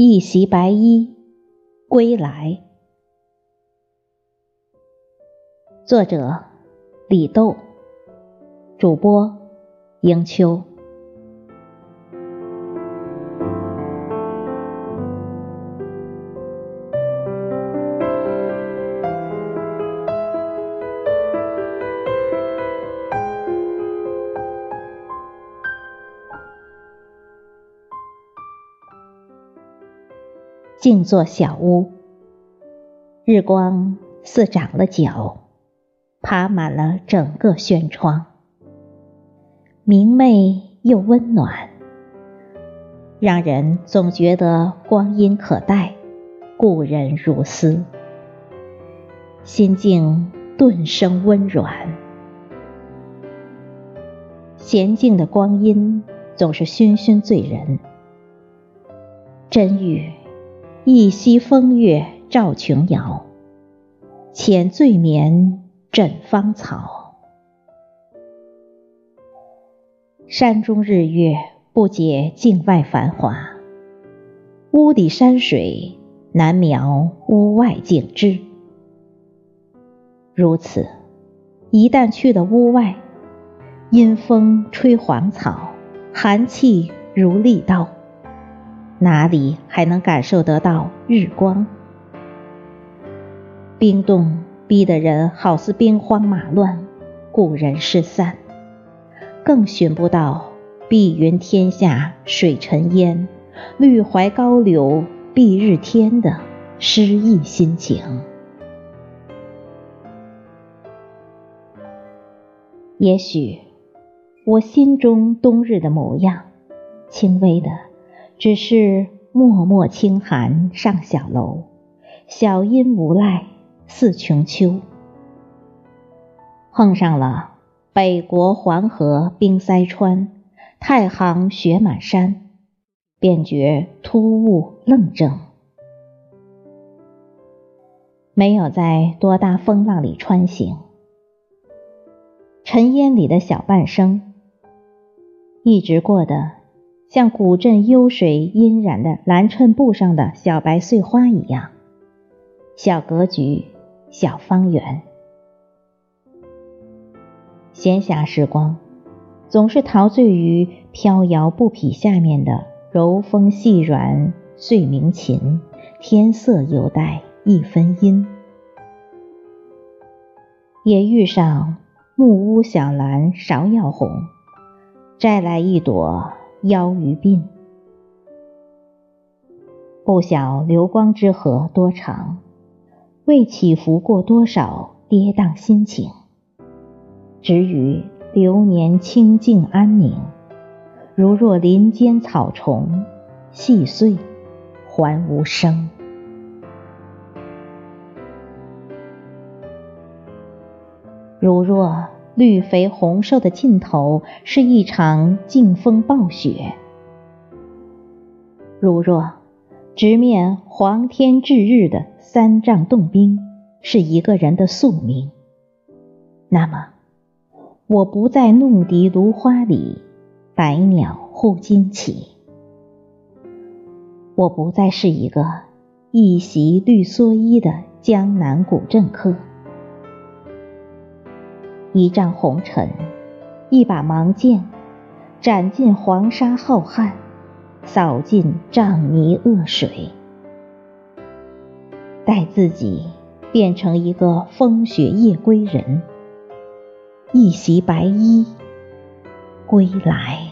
一袭白衣归来。作者：李豆，主播：迎秋。静坐小屋，日光似长了脚，爬满了整个轩窗，明媚又温暖，让人总觉得光阴可待，故人如斯，心境顿生温软。娴静的光阴总是醺醺醉人，真语。一夕风月照琼瑶，浅醉眠枕芳草。山中日月不解境外繁华，屋底山水难描屋外景致。如此，一旦去了屋外，阴风吹黄草，寒气如利刀。哪里还能感受得到日光？冰冻逼得人好似兵荒马乱，故人失散，更寻不到碧云天下水沉烟，绿怀高柳蔽日天的诗意心情。也许我心中冬日的模样，轻微的。只是脉脉清寒上小楼，小阴无赖似穷秋。碰上了北国黄河冰塞川，太行雪满山，便觉突兀愣怔。没有在多大风浪里穿行，尘烟里的小半生，一直过得。像古镇幽水阴染的蓝衬布上的小白碎花一样，小格局，小方圆。闲暇时光，总是陶醉于飘摇布匹下面的柔风细软碎鸣琴，天色犹带一分阴。也遇上木屋小兰芍药红，摘来一朵。腰于鬓，不晓流光之河多长，未起伏过多少跌宕心情。只与流年清静安宁，如若林间草虫细碎，还无声。如若。绿肥红瘦的尽头是一场劲风暴雪，如若直面黄天炙日的三丈冻冰是一个人的宿命，那么我不在弄笛芦花里，百鸟护旌旗；我不再是一个一袭绿蓑衣的江南古镇客。一丈红尘，一把芒剑，斩尽黄沙浩瀚，扫尽瘴泥恶水，待自己变成一个风雪夜归人，一袭白衣归来。